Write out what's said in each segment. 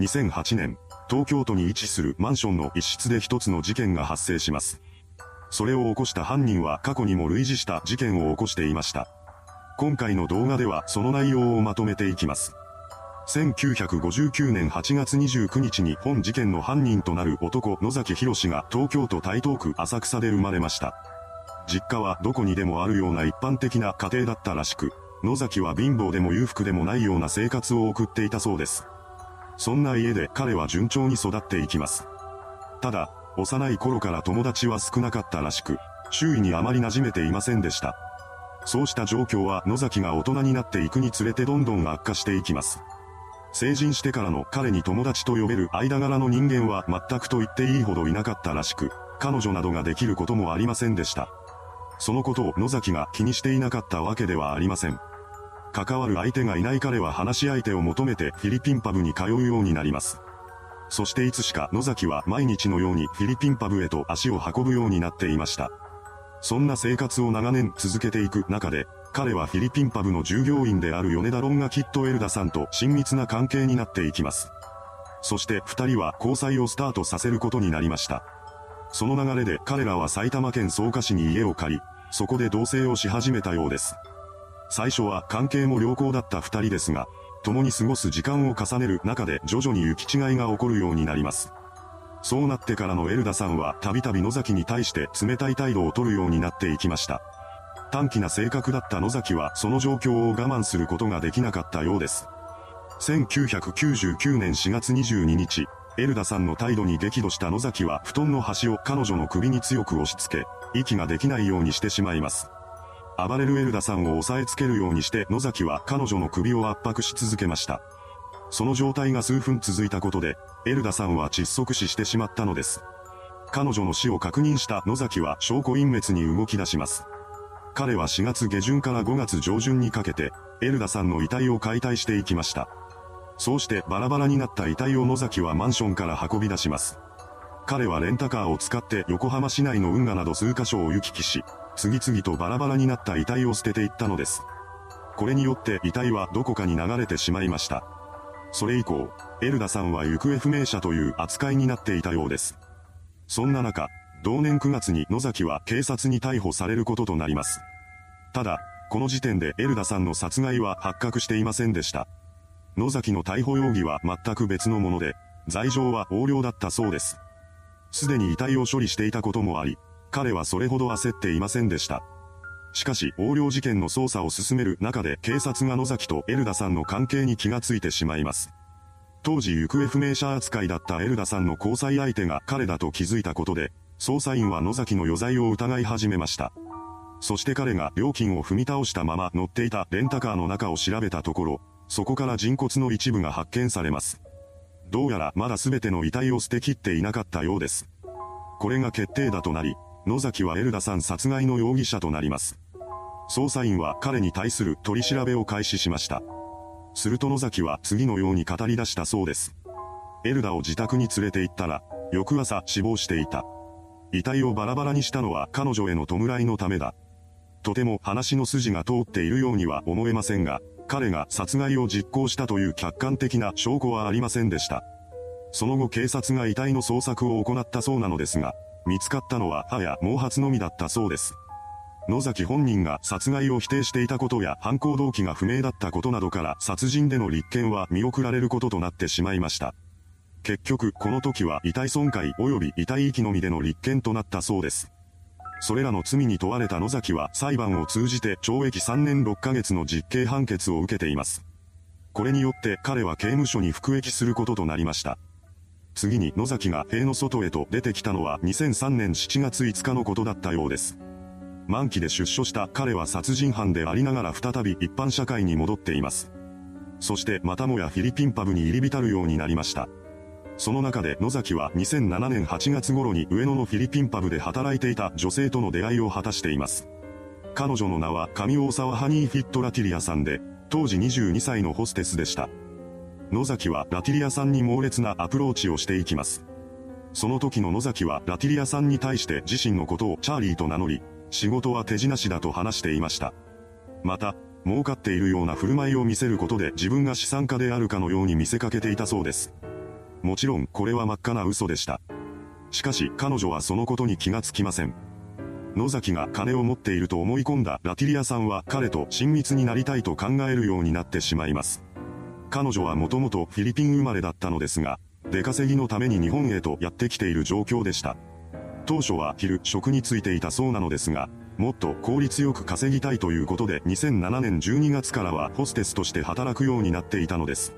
2008年、東京都に位置するマンションの一室で一つの事件が発生します。それを起こした犯人は過去にも類似した事件を起こしていました。今回の動画ではその内容をまとめていきます。1959年8月29日に本事件の犯人となる男野崎博が東京都台東区浅草で生まれました。実家はどこにでもあるような一般的な家庭だったらしく、野崎は貧乏でも裕福でもないような生活を送っていたそうです。そんな家で彼は順調に育っていきます。ただ、幼い頃から友達は少なかったらしく、周囲にあまり馴染めていませんでした。そうした状況は野崎が大人になっていくにつれてどんどん悪化していきます。成人してからの彼に友達と呼べる間柄の人間は全くと言っていいほどいなかったらしく、彼女などができることもありませんでした。そのことを野崎が気にしていなかったわけではありません。関わる相手がいない彼は話し相手を求めてフィリピンパブに通うようになります。そしていつしか野崎は毎日のようにフィリピンパブへと足を運ぶようになっていました。そんな生活を長年続けていく中で、彼はフィリピンパブの従業員である米田ロンガキットエルダさんと親密な関係になっていきます。そして二人は交際をスタートさせることになりました。その流れで彼らは埼玉県草加市に家を借り、そこで同棲をし始めたようです。最初は関係も良好だった二人ですが、共に過ごす時間を重ねる中で徐々に行き違いが起こるようになります。そうなってからのエルダさんはたびたび野崎に対して冷たい態度を取るようになっていきました。短気な性格だった野崎はその状況を我慢することができなかったようです。1999年4月22日、エルダさんの態度に激怒した野崎は布団の端を彼女の首に強く押し付け、息ができないようにしてしまいます。暴れるエルダさんを押さえつけるようにして野崎は彼女の首を圧迫し続けました。その状態が数分続いたことで、エルダさんは窒息死してしまったのです。彼女の死を確認した野崎は証拠隠滅に動き出します。彼は4月下旬から5月上旬にかけて、エルダさんの遺体を解体していきました。そうしてバラバラになった遺体を野崎はマンションから運び出します。彼はレンタカーを使って横浜市内の運河など数カ所を行き来し、次々とバラバラになった遺体を捨てていったのです。これによって遺体はどこかに流れてしまいました。それ以降、エルダさんは行方不明者という扱いになっていたようです。そんな中、同年9月に野崎は警察に逮捕されることとなります。ただ、この時点でエルダさんの殺害は発覚していませんでした。野崎の逮捕容疑は全く別のもので、罪状は横領だったそうです。すでに遺体を処理していたこともあり、彼はそれほど焦っていませんでした。しかし、横領事件の捜査を進める中で警察が野崎とエルダさんの関係に気がついてしまいます。当時行方不明者扱いだったエルダさんの交際相手が彼だと気づいたことで、捜査員は野崎の余罪を疑い始めました。そして彼が料金を踏み倒したまま乗っていたレンタカーの中を調べたところ、そこから人骨の一部が発見されます。どうやらまだ全ての遺体を捨てきっていなかったようです。これが決定打となり、野崎はエルダさん殺害の容疑者となります。捜査員は彼に対する取り調べを開始しました。すると野崎は次のように語り出したそうです。エルダを自宅に連れて行ったら、翌朝死亡していた。遺体をバラバラにしたのは彼女への弔いのためだ。とても話の筋が通っているようには思えませんが、彼が殺害を実行したという客観的な証拠はありませんでした。その後警察が遺体の捜索を行ったそうなのですが、見つかったのは歯や毛髪のみだったそうです。野崎本人が殺害を否定していたことや犯行動機が不明だったことなどから殺人での立件は見送られることとなってしまいました。結局、この時は遺体損壊及び遺体遺棄のみでの立件となったそうです。それらの罪に問われた野崎は裁判を通じて懲役3年6ヶ月の実刑判決を受けています。これによって彼は刑務所に服役することとなりました。次に野崎が塀の外へと出てきたのは2003年7月5日のことだったようです。満期で出所した彼は殺人犯でありながら再び一般社会に戻っています。そしてまたもやフィリピンパブに入り浸るようになりました。その中で野崎は2007年8月頃に上野のフィリピンパブで働いていた女性との出会いを果たしています。彼女の名は上大沢ハニーフィットラティリアさんで、当時22歳のホステスでした。野崎はラティリアさんに猛烈なアプローチをしていきます。その時の野崎はラティリアさんに対して自身のことをチャーリーと名乗り、仕事は手品師だと話していました。また、儲かっているような振る舞いを見せることで自分が資産家であるかのように見せかけていたそうです。もちろんこれは真っ赤な嘘でした。しかし彼女はそのことに気がつきません。野崎が金を持っていると思い込んだラティリアさんは彼と親密になりたいと考えるようになってしまいます。彼女はもともとフィリピン生まれだったのですが、出稼ぎのために日本へとやってきている状況でした。当初は昼食についていたそうなのですが、もっと効率よく稼ぎたいということで2007年12月からはホステスとして働くようになっていたのです。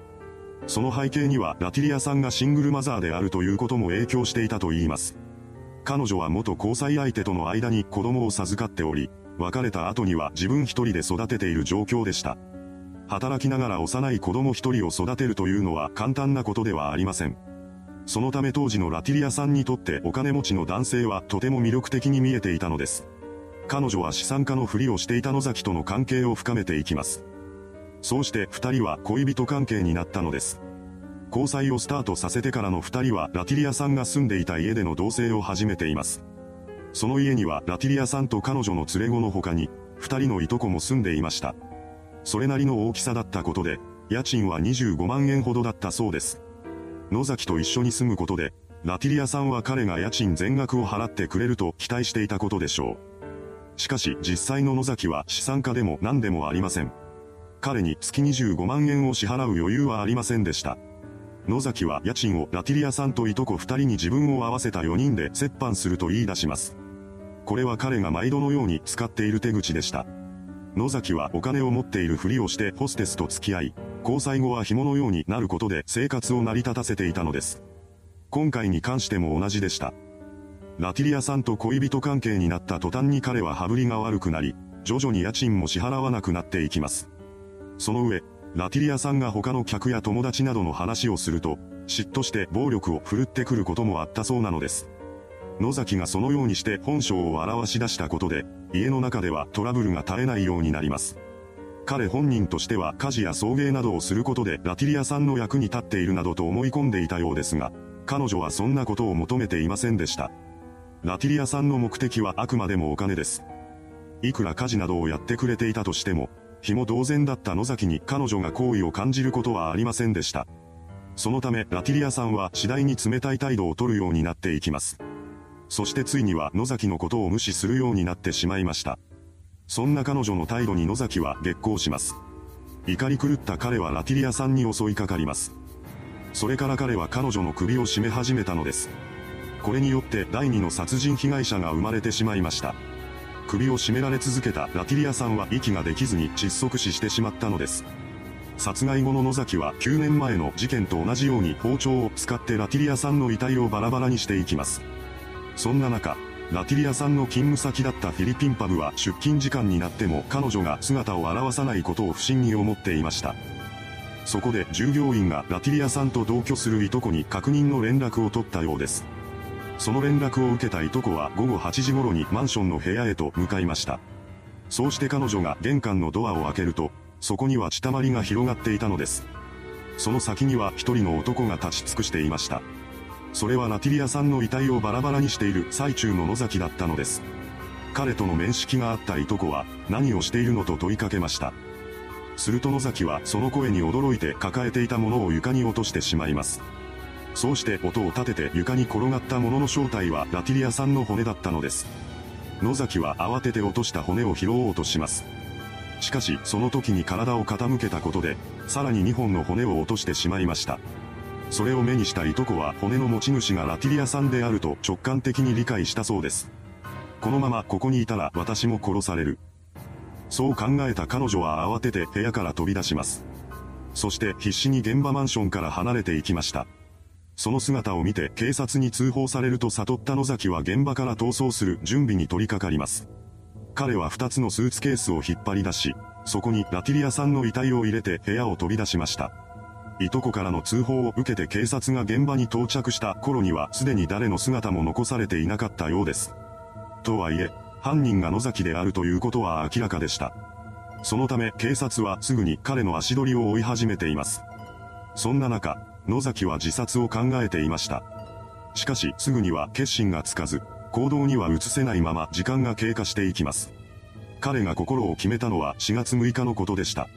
その背景にはラティリアさんがシングルマザーであるということも影響していたといいます。彼女は元交際相手との間に子供を授かっており、別れた後には自分一人で育てている状況でした。働きながら幼い子供一人を育てるというのは簡単なことではありません。そのため当時のラティリアさんにとってお金持ちの男性はとても魅力的に見えていたのです。彼女は資産家のふりをしていた野崎との関係を深めていきます。そうして二人は恋人関係になったのです。交際をスタートさせてからの二人はラティリアさんが住んでいた家での同棲を始めています。その家にはラティリアさんと彼女の連れ子の他に、二人のいとこも住んでいました。それなりの大きさだったことで、家賃は25万円ほどだったそうです。野崎と一緒に住むことで、ラティリアさんは彼が家賃全額を払ってくれると期待していたことでしょう。しかし実際の野崎は資産家でも何でもありません。彼に月25万円を支払う余裕はありませんでした。野崎は家賃をラティリアさんといとこ二人に自分を合わせた4人で折半すると言い出します。これは彼が毎度のように使っている手口でした。野崎はお金を持っているふりをしてホステスと付き合い、交際後は紐のようになることで生活を成り立たせていたのです。今回に関しても同じでした。ラティリアさんと恋人関係になった途端に彼は羽振りが悪くなり、徐々に家賃も支払わなくなっていきます。その上、ラティリアさんが他の客や友達などの話をすると、嫉妬して暴力を振るってくることもあったそうなのです。野崎がそのようにして本性を表し出したことで、家の中ではトラブルが絶えないようになります。彼本人としては家事や送迎などをすることでラティリアさんの役に立っているなどと思い込んでいたようですが、彼女はそんなことを求めていませんでした。ラティリアさんの目的はあくまでもお金です。いくら家事などをやってくれていたとしても、日も同然だった野崎に彼女が好意を感じることはありませんでした。そのためラティリアさんは次第に冷たい態度を取るようになっていきます。そしてついには野崎のことを無視するようになってしまいました。そんな彼女の態度に野崎は激高します。怒り狂った彼はラティリアさんに襲いかかります。それから彼は彼女の首を絞め始めたのです。これによって第二の殺人被害者が生まれてしまいました。首を絞められ続けたラティリアさんは息ができずに窒息死してしまったのです。殺害後の野崎は9年前の事件と同じように包丁を使ってラティリアさんの遺体をバラバラにしていきます。そんな中、ラティリアさんの勤務先だったフィリピンパブは出勤時間になっても彼女が姿を現さないことを不審に思っていました。そこで従業員がラティリアさんと同居するいとこに確認の連絡を取ったようです。その連絡を受けたいとこは午後8時頃にマンションの部屋へと向かいました。そうして彼女が玄関のドアを開けると、そこには血たまりが広がっていたのです。その先には一人の男が立ち尽くしていました。それはラティリアさんの遺体をバラバラにしている最中の野崎だったのです。彼との面識があったいとこは何をしているのと問いかけました。すると野崎はその声に驚いて抱えていたものを床に落としてしまいます。そうして音を立てて床に転がったものの正体はラティリアさんの骨だったのです。野崎は慌てて落とした骨を拾おうとします。しかしその時に体を傾けたことで、さらに2本の骨を落としてしまいました。それを目にしたいとこは骨の持ち主がラティリアさんであると直感的に理解したそうです。このままここにいたら私も殺される。そう考えた彼女は慌てて部屋から飛び出します。そして必死に現場マンションから離れていきました。その姿を見て警察に通報されると悟った野崎は現場から逃走する準備に取り掛かります。彼は二つのスーツケースを引っ張り出し、そこにラティリアさんの遺体を入れて部屋を飛び出しました。いとこからの通報を受けて警察が現場に到着した頃にはすでに誰の姿も残されていなかったようです。とはいえ、犯人が野崎であるということは明らかでした。そのため警察はすぐに彼の足取りを追い始めています。そんな中、野崎は自殺を考えていました。しかしすぐには決心がつかず、行動には移せないまま時間が経過していきます。彼が心を決めたのは4月6日のことでした。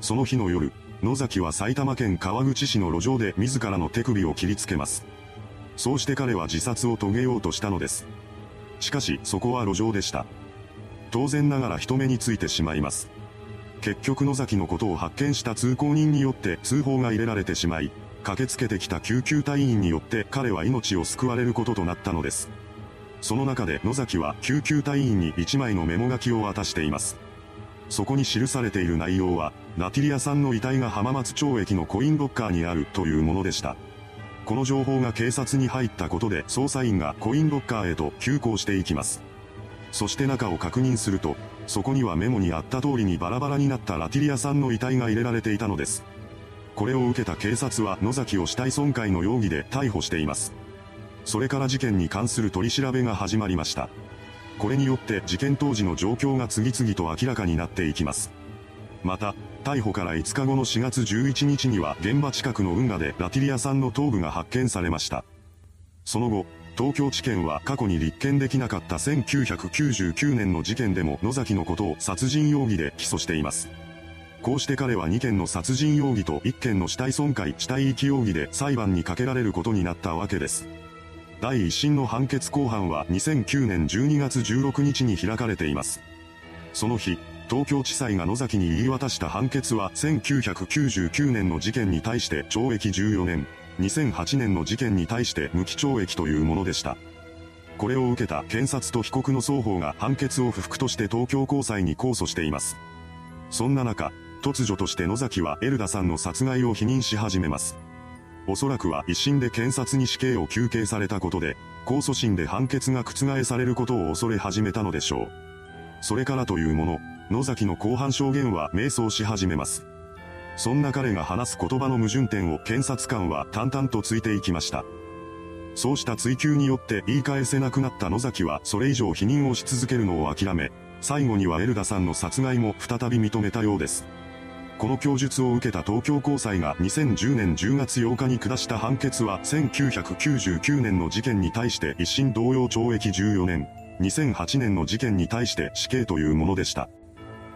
その日の夜、野崎は埼玉県川口市の路上で自らの手首を切りつけます。そうして彼は自殺を遂げようとしたのです。しかし、そこは路上でした。当然ながら人目についてしまいます。結局野崎のことを発見した通行人によって通報が入れられてしまい、駆けつけてきた救急隊員によって彼は命を救われることとなったのです。その中で野崎は救急隊員に1枚のメモ書きを渡しています。そこに記されている内容は、ナティリアさんの遺体が浜松町駅のコインロッカーにあるというものでした。この情報が警察に入ったことで捜査員がコインロッカーへと急行していきます。そして中を確認すると、そこにはメモにあった通りにバラバラになったラティリアさんの遺体が入れられていたのです。これを受けた警察は野崎を死体損壊の容疑で逮捕しています。それから事件に関する取り調べが始まりました。これによって事件当時の状況が次々と明らかになっていきます。また、逮捕から5日後の4月11日には現場近くの運河でラティリアさんの頭部が発見されました。その後、東京地検は過去に立件できなかった1999年の事件でも野崎のことを殺人容疑で起訴しています。こうして彼は2件の殺人容疑と1件の死体損壊死体遺棄容疑で裁判にかけられることになったわけです。第一審の判決公判は2009年12月16日に開かれています。その日、東京地裁が野崎に言い渡した判決は1999年の事件に対して懲役14年、2008年の事件に対して無期懲役というものでした。これを受けた検察と被告の双方が判決を不服として東京高裁に控訴しています。そんな中、突如として野崎はエルダさんの殺害を否認し始めます。おそらくは一審で検察に死刑を求刑されたことで、控訴審で判決が覆されることを恐れ始めたのでしょう。それからというもの、野崎の後半証言は迷走し始めます。そんな彼が話す言葉の矛盾点を検察官は淡々とついていきました。そうした追及によって言い返せなくなった野崎はそれ以上否認をし続けるのを諦め、最後にはエルダさんの殺害も再び認めたようです。この供述を受けた東京高裁が2010年10月8日に下した判決は1999年の事件に対して一審同様懲役14年、2008年の事件に対して死刑というものでした。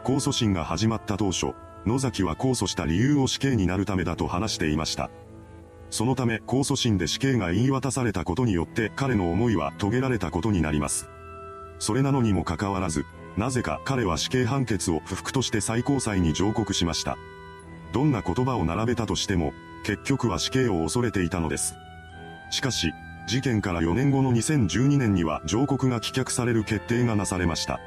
控訴審が始まった当初、野崎は控訴した理由を死刑になるためだと話していました。そのため控訴審で死刑が言い渡されたことによって彼の思いは遂げられたことになります。それなのにもかかわらず、なぜか彼は死刑判決を不服として最高裁に上告しました。どんな言葉を並べたとしても、結局は死刑を恐れていたのです。しかし、事件から4年後の2012年には上告が棄却される決定がなされました。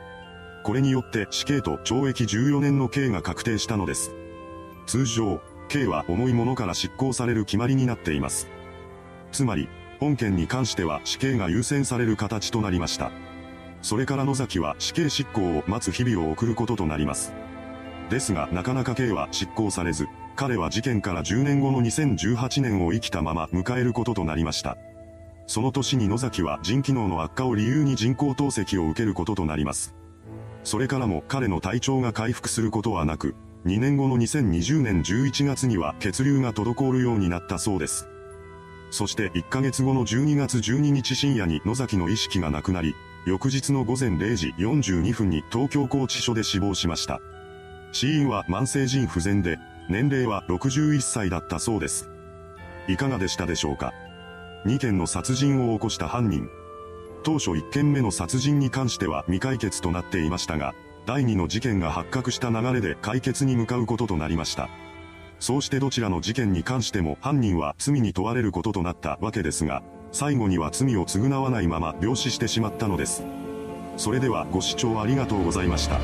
これによって死刑と懲役14年の刑が確定したのです。通常、刑は重いものから執行される決まりになっています。つまり、本件に関しては死刑が優先される形となりました。それから野崎は死刑執行を待つ日々を送ることとなります。ですがなかなか刑は執行されず、彼は事件から10年後の2018年を生きたまま迎えることとなりました。その年に野崎は腎機能の悪化を理由に人工透析を受けることとなります。それからも彼の体調が回復することはなく、2年後の2020年11月には血流が滞るようになったそうです。そして1ヶ月後の12月12日深夜に野崎の意識がなくなり、翌日の午前0時42分に東京拘置所で死亡しました。死因は慢性腎不全で、年齢は61歳だったそうです。いかがでしたでしょうか ?2 件の殺人を起こした犯人、当初1件目の殺人に関しては未解決となっていましたが、第2の事件が発覚した流れで解決に向かうこととなりました。そうしてどちらの事件に関しても犯人は罪に問われることとなったわけですが、最後には罪を償わないまま病死してしまったのです。それではご視聴ありがとうございました。